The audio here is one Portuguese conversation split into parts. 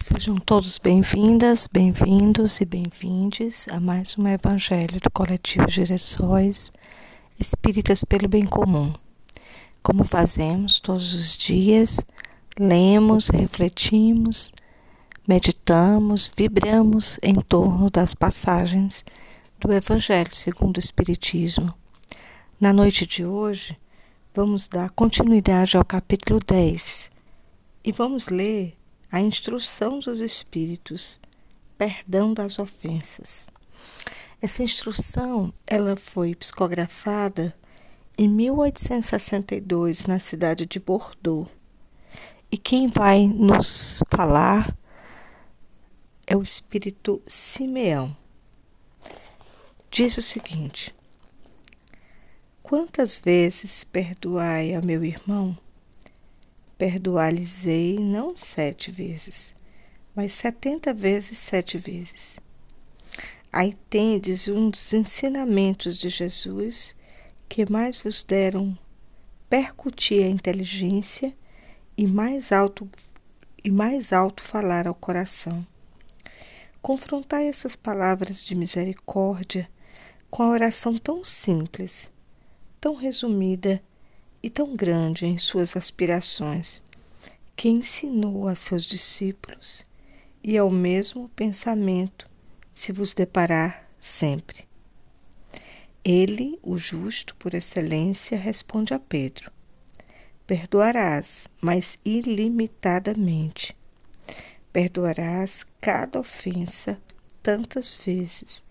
Sejam todos bem-vindas, bem-vindos e bem-vindes a mais um Evangelho do Coletivo Direções Espíritas pelo Bem Comum. Como fazemos todos os dias, lemos, refletimos, meditamos, vibramos em torno das passagens do Evangelho segundo o Espiritismo. Na noite de hoje, vamos dar continuidade ao capítulo 10 e vamos ler a instrução dos espíritos, perdão das ofensas. Essa instrução, ela foi psicografada em 1862 na cidade de Bordeaux. E quem vai nos falar é o espírito Simeão. Diz o seguinte: Quantas vezes perdoai a meu irmão? Perdoar-lhes-ei não sete vezes, mas setenta vezes sete vezes. Aí tendes um dos ensinamentos de Jesus que mais vos deram percutir a inteligência e mais alto e mais alto falar ao coração. Confrontai essas palavras de misericórdia com a oração tão simples, tão resumida e tão grande em suas aspirações, que ensinou a seus discípulos, e ao mesmo pensamento se vos deparar sempre. Ele, o justo por excelência, responde a Pedro: Perdoarás, mas ilimitadamente. Perdoarás cada ofensa tantas vezes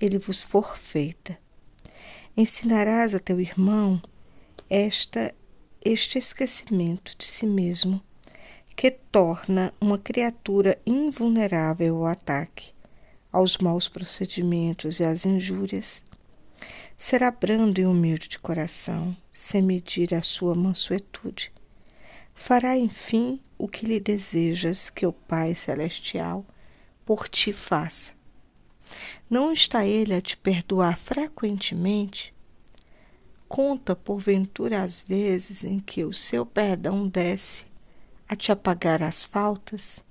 ele vos for feita. Ensinarás a teu irmão esta este esquecimento de si mesmo que torna uma criatura invulnerável ao ataque, aos maus procedimentos e às injúrias. Será brando e humilde de coração, sem medir a sua mansuetude. Fará, enfim, o que lhe desejas que o Pai Celestial por ti faça. Não está ele a te perdoar frequentemente? Conta, porventura, as vezes em que o seu perdão desce a te apagar as faltas?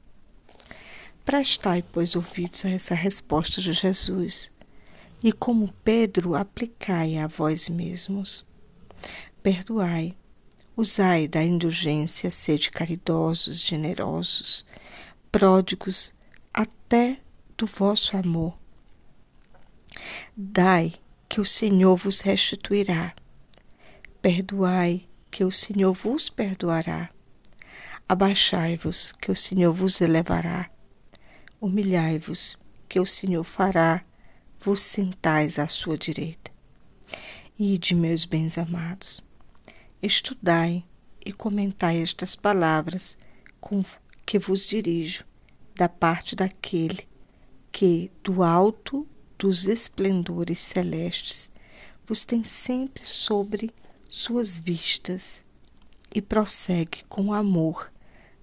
Prestai, pois, ouvidos a essa resposta de Jesus, e como Pedro, aplicai a vós mesmos. Perdoai, usai da indulgência, sede caridosos, generosos, pródigos até do vosso amor. Dai, que o Senhor vos restituirá Perdoai, que o Senhor vos perdoará. Abaixai-vos, que o Senhor vos elevará. Humilhai-vos, que o Senhor fará vos sentais à sua direita. Ide, meus bens amados, estudai e comentai estas palavras com que vos dirijo, da parte daquele que, do alto dos esplendores celestes, vos tem sempre sobre suas vistas e prossegue com amor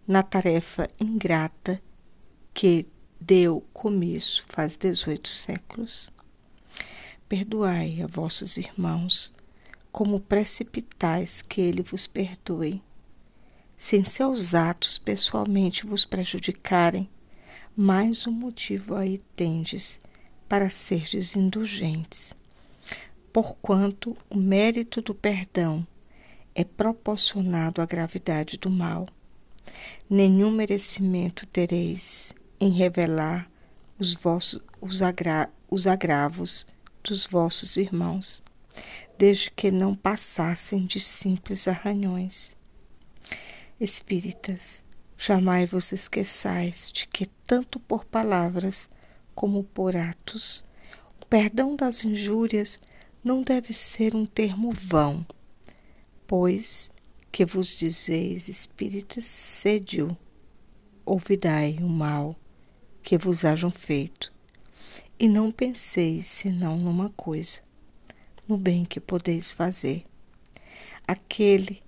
na tarefa ingrata que deu começo faz dezoito séculos. Perdoai a vossos irmãos, como precipitais que ele vos perdoe. Sem seus atos pessoalmente vos prejudicarem, mais um motivo aí tendes para serdes indulgentes porquanto o mérito do perdão é proporcionado à gravidade do mal. Nenhum merecimento tereis em revelar os, vossos, os, agra, os agravos dos vossos irmãos, desde que não passassem de simples arranhões. Espíritas, jamais vos esqueçais de que, tanto por palavras como por atos, o perdão das injúrias não deve ser um termo vão, pois que vos dizeis, espíritas, sede-o, ouvidai o mal que vos hajam feito, e não penseis senão numa coisa, no bem que podeis fazer. Aquele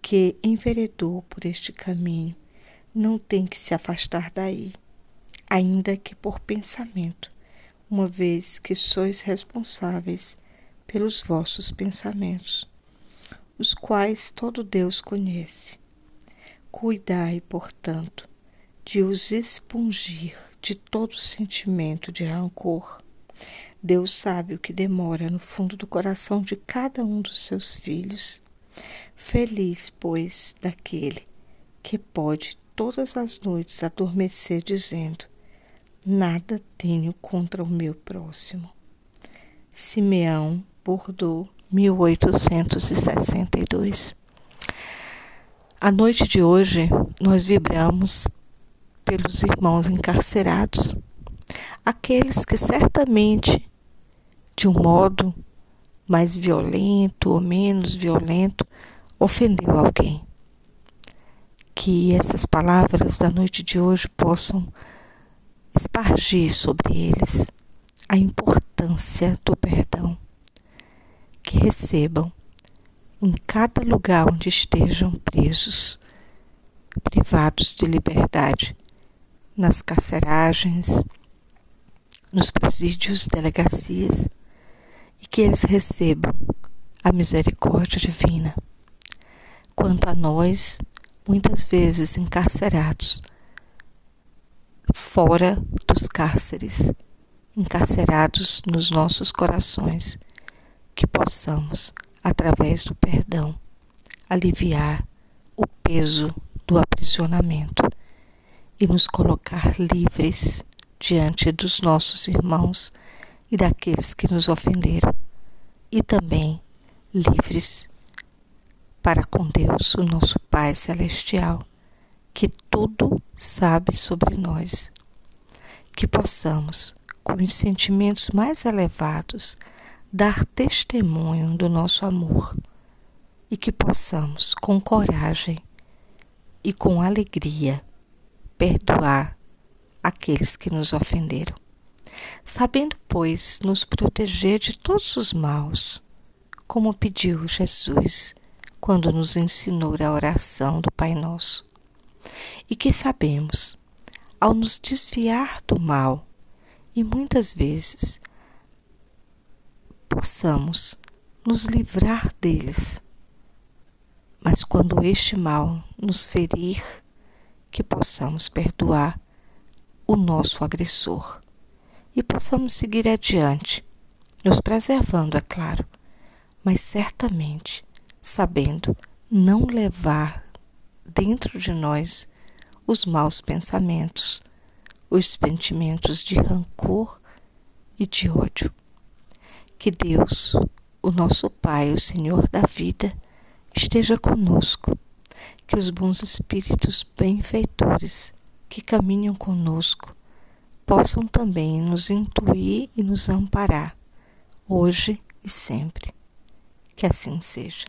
que enveredou por este caminho não tem que se afastar daí, ainda que por pensamento, uma vez que sois responsáveis pelos vossos pensamentos, os quais todo Deus conhece. Cuidai, portanto, de os expungir de todo sentimento de rancor. Deus sabe o que demora no fundo do coração de cada um dos seus filhos. Feliz, pois, daquele que pode todas as noites adormecer dizendo: Nada tenho contra o meu próximo. Simeão, Bordeaux, 1862. A noite de hoje nós vibramos pelos irmãos encarcerados, aqueles que certamente, de um modo mais violento ou menos violento, ofendeu alguém. Que essas palavras da noite de hoje possam espargir sobre eles a importância do perdão. Que recebam em cada lugar onde estejam presos, privados de liberdade, nas carceragens, nos presídios, delegacias, e que eles recebam a misericórdia divina. Quanto a nós, muitas vezes encarcerados, fora dos cárceres, encarcerados nos nossos corações, que possamos, através do perdão, aliviar o peso do aprisionamento e nos colocar livres diante dos nossos irmãos e daqueles que nos ofenderam, e também livres para com Deus, o nosso Pai Celestial, que tudo sabe sobre nós. Que possamos, com os sentimentos mais elevados, dar testemunho do nosso amor e que possamos, com coragem e com alegria, perdoar aqueles que nos ofenderam. Sabendo, pois, nos proteger de todos os maus, como pediu Jesus quando nos ensinou a oração do Pai Nosso. E que sabemos, ao nos desviar do mal, e muitas vezes possamos nos livrar deles. Mas quando este mal nos ferir, que possamos perdoar o nosso agressor e possamos seguir adiante, nos preservando, é claro, mas certamente sabendo não levar dentro de nós os maus pensamentos, os sentimentos de rancor e de ódio. Que Deus, o nosso Pai, o Senhor da vida, esteja conosco, que os bons espíritos benfeitores que caminham conosco possam também nos intuir e nos amparar, hoje e sempre. Que assim seja.